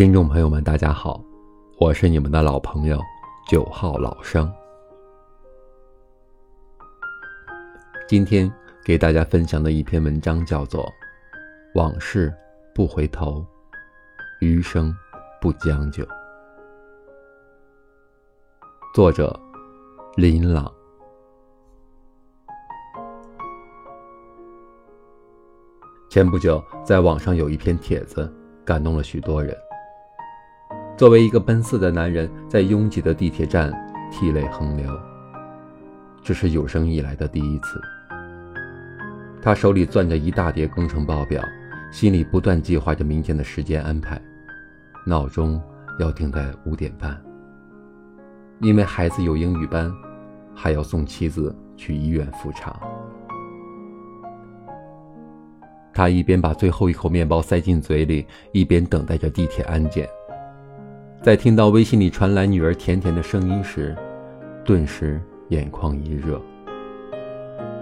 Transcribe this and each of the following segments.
听众朋友们，大家好，我是你们的老朋友九号老生。今天给大家分享的一篇文章叫做《往事不回头，余生不将就》，作者林朗。前不久，在网上有一篇帖子，感动了许多人。作为一个奔四的男人，在拥挤的地铁站涕泪横流，这是有生以来的第一次。他手里攥着一大叠工程报表，心里不断计划着明天的时间安排，闹钟要定在五点半。因为孩子有英语班，还要送妻子去医院复查。他一边把最后一口面包塞进嘴里，一边等待着地铁安检。在听到微信里传来女儿甜甜的声音时，顿时眼眶一热。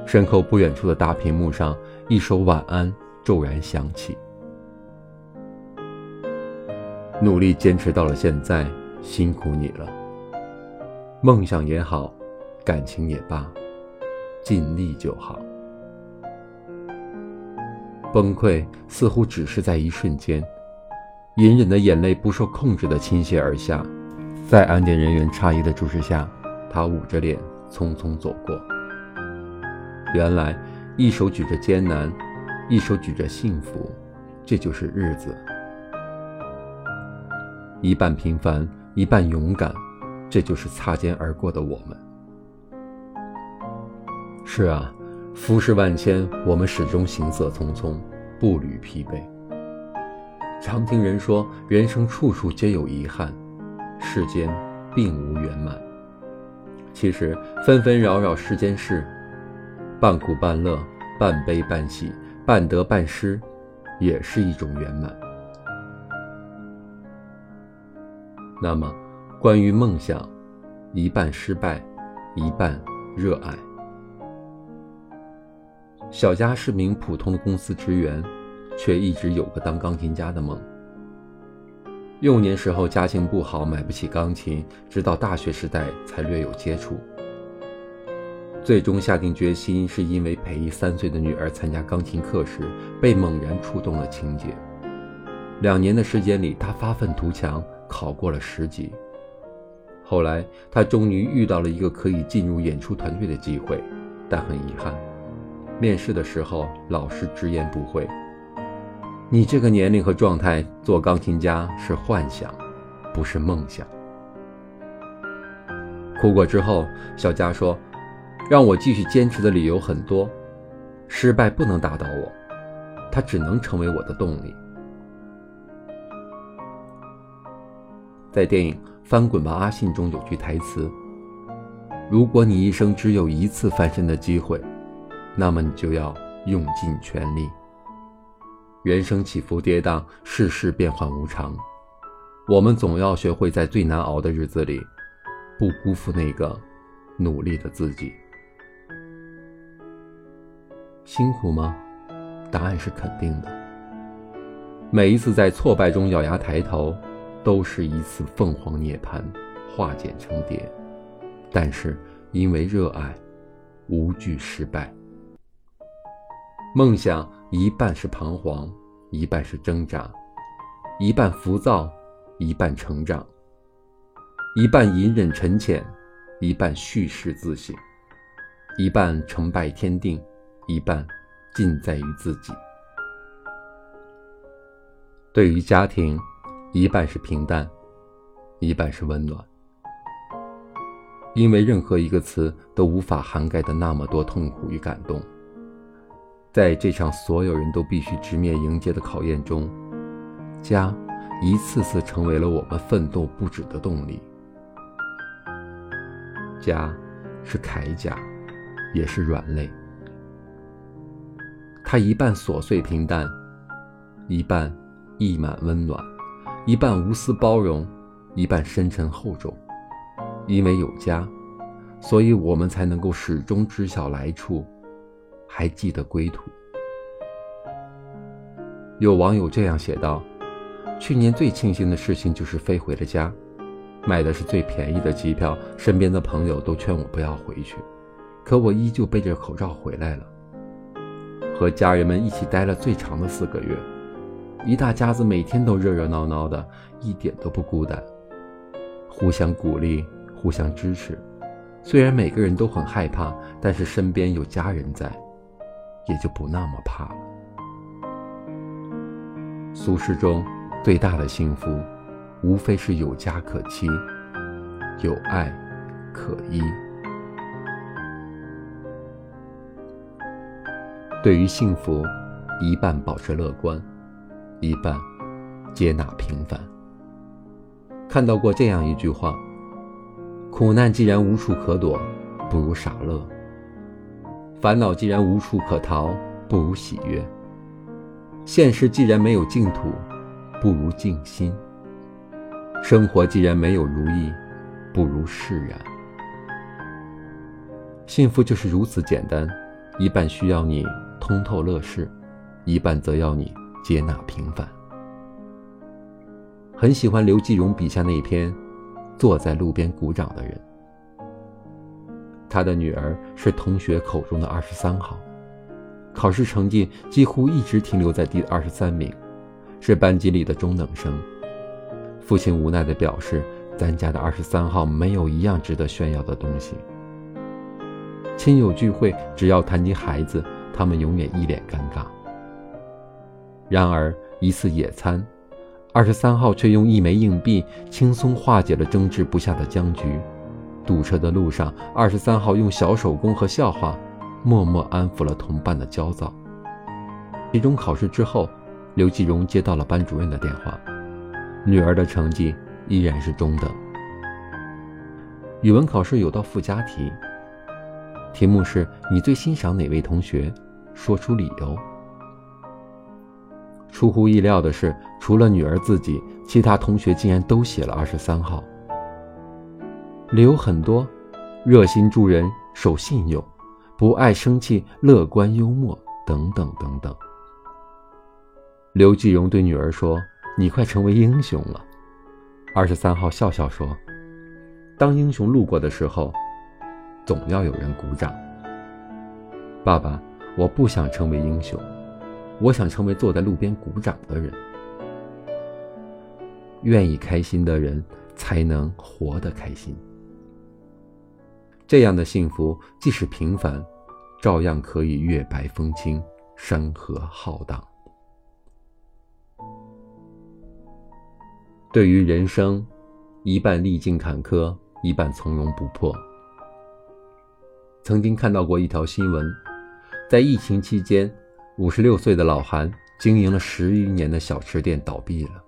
身后不远处的大屏幕上，一首晚安骤然响起。努力坚持到了现在，辛苦你了。梦想也好，感情也罢，尽力就好。崩溃似乎只是在一瞬间。隐忍的眼泪不受控制地倾泻而下，在安检人员诧异的注视下，他捂着脸匆匆走过。原来，一手举着艰难，一手举着幸福，这就是日子。一半平凡，一半勇敢，这就是擦肩而过的我们。是啊，浮世万千，我们始终行色匆匆，步履疲惫。常听人说，人生处处皆有遗憾，世间并无圆满。其实，纷纷扰扰世间事，半苦半乐，半悲半喜，半得半失，也是一种圆满。那么，关于梦想，一半失败，一半热爱。小佳是名普通的公司职员。却一直有个当钢琴家的梦。幼年时候家境不好，买不起钢琴，直到大学时代才略有接触。最终下定决心，是因为陪一三岁的女儿参加钢琴课时，被猛然触动了情节。两年的时间里，他发愤图强，考过了十级。后来，他终于遇到了一个可以进入演出团队的机会，但很遗憾，面试的时候老师直言不讳。你这个年龄和状态做钢琴家是幻想，不是梦想。哭过之后，小佳说：“让我继续坚持的理由很多，失败不能打倒我，它只能成为我的动力。”在电影《翻滚吧，阿信》中有句台词：“如果你一生只有一次翻身的机会，那么你就要用尽全力。”人生起伏跌宕，世事变幻无常，我们总要学会在最难熬的日子里，不辜负那个努力的自己。辛苦吗？答案是肯定的。每一次在挫败中咬牙抬头，都是一次凤凰涅槃，化茧成蝶。但是因为热爱，无惧失败。梦想。一半是彷徨，一半是挣扎，一半浮躁，一半成长，一半隐忍沉潜，一半蓄势自省，一半成败天定，一半尽在于自己。对于家庭，一半是平淡，一半是温暖，因为任何一个词都无法涵盖的那么多痛苦与感动。在这场所有人都必须直面迎接的考验中，家一次次成为了我们奋斗不止的动力。家是铠甲，也是软肋。它一半琐碎平淡，一半溢满温暖，一半无私包容，一半深沉厚重。因为有家，所以我们才能够始终知晓来处。还记得归途。有网友这样写道：“去年最庆幸的事情就是飞回了家，买的是最便宜的机票。身边的朋友都劝我不要回去，可我依旧背着口罩回来了。和家人们一起待了最长的四个月，一大家子每天都热热闹闹的，一点都不孤单，互相鼓励，互相支持。虽然每个人都很害怕，但是身边有家人在，也就不那么怕了。俗世中最大的幸福，无非是有家可栖，有爱可依。对于幸福，一半保持乐观，一半接纳平凡。看到过这样一句话。苦难既然无处可躲，不如傻乐；烦恼既然无处可逃，不如喜悦；现实既然没有净土，不如静心；生活既然没有如意，不如释然。幸福就是如此简单，一半需要你通透乐事，一半则要你接纳平凡。很喜欢刘继荣笔下那篇。坐在路边鼓掌的人，他的女儿是同学口中的二十三号，考试成绩几乎一直停留在第二十三名，是班级里的中等生。父亲无奈地表示：“咱家的二十三号没有一样值得炫耀的东西。”亲友聚会，只要谈及孩子，他们永远一脸尴尬。然而一次野餐。二十三号却用一枚硬币轻松化解了争执不下的僵局。堵车的路上，二十三号用小手工和笑话，默默安抚了同伴的焦躁。期中考试之后，刘继荣接到了班主任的电话，女儿的成绩依然是中等。语文考试有道附加题，题目是你最欣赏哪位同学，说出理由。出乎意料的是，除了女儿自己，其他同学竟然都写了二十三号。理由很多：热心助人、守信用、不爱生气、乐观幽默等等等等。刘继荣对女儿说：“你快成为英雄了。”二十三号笑笑说：“当英雄路过的时候，总要有人鼓掌。”爸爸，我不想成为英雄。我想成为坐在路边鼓掌的人。愿意开心的人，才能活得开心。这样的幸福，即使平凡，照样可以月白风清，山河浩荡。对于人生，一半历尽坎坷，一半从容不迫。曾经看到过一条新闻，在疫情期间。五十六岁的老韩经营了十余年的小吃店倒闭了。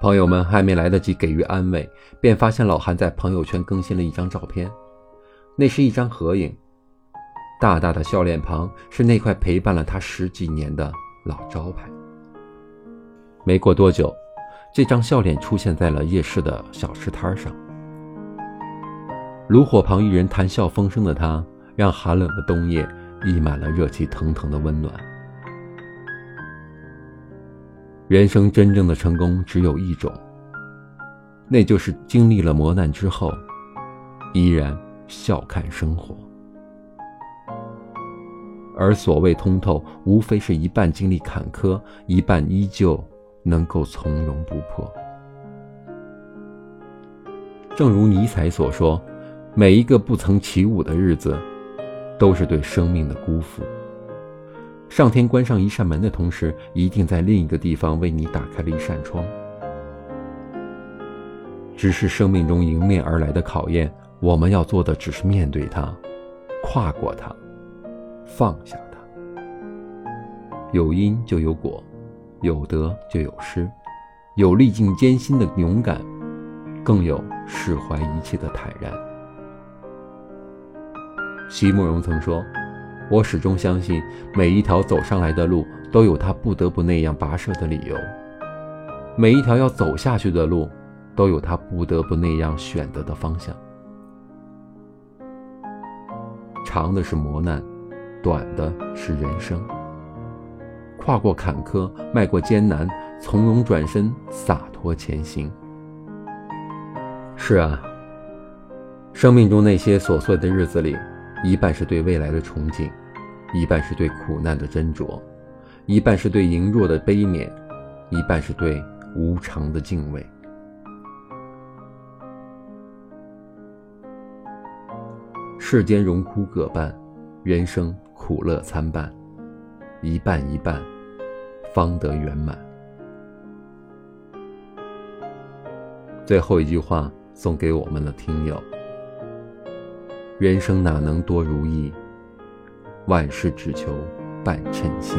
朋友们还没来得及给予安慰，便发现老韩在朋友圈更新了一张照片，那是一张合影，大大的笑脸旁是那块陪伴了他十几年的老招牌。没过多久，这张笑脸出现在了夜市的小吃摊上，炉火旁一人谈笑风生的他，让寒冷的冬夜。溢满了热气腾腾的温暖。人生真正的成功只有一种，那就是经历了磨难之后，依然笑看生活。而所谓通透，无非是一半经历坎坷，一半依旧能够从容不迫。正如尼采所说：“每一个不曾起舞的日子。”都是对生命的辜负。上天关上一扇门的同时，一定在另一个地方为你打开了一扇窗。只是生命中迎面而来的考验，我们要做的只是面对它，跨过它，放下它。有因就有果，有得就有失，有历尽艰辛的勇敢，更有释怀一切的坦然。席慕容曾说：“我始终相信，每一条走上来的路都有他不得不那样跋涉的理由；每一条要走下去的路，都有他不得不那样选择的方向。长的是磨难，短的是人生。跨过坎坷，迈过艰难，从容转身，洒脱前行。是啊，生命中那些琐碎的日子里，一半是对未来的憧憬，一半是对苦难的斟酌，一半是对羸弱的悲悯，一半是对无常的敬畏。世间荣枯各半，人生苦乐参半，一半一半，方得圆满。最后一句话送给我们的听友：人生哪能多如意，万事只求半称心。